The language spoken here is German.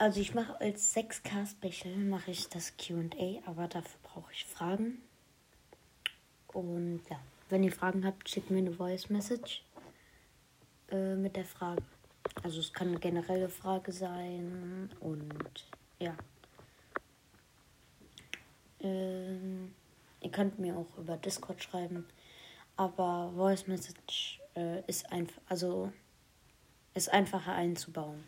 Also ich mache als 6K Special mache ich das QA, aber dafür brauche ich Fragen. Und ja, wenn ihr Fragen habt, schickt mir eine Voice Message äh, mit der Frage. Also es kann eine generelle Frage sein und ja. Ähm, ihr könnt mir auch über Discord schreiben, aber Voice Message äh, ist einfach, also ist einfacher einzubauen.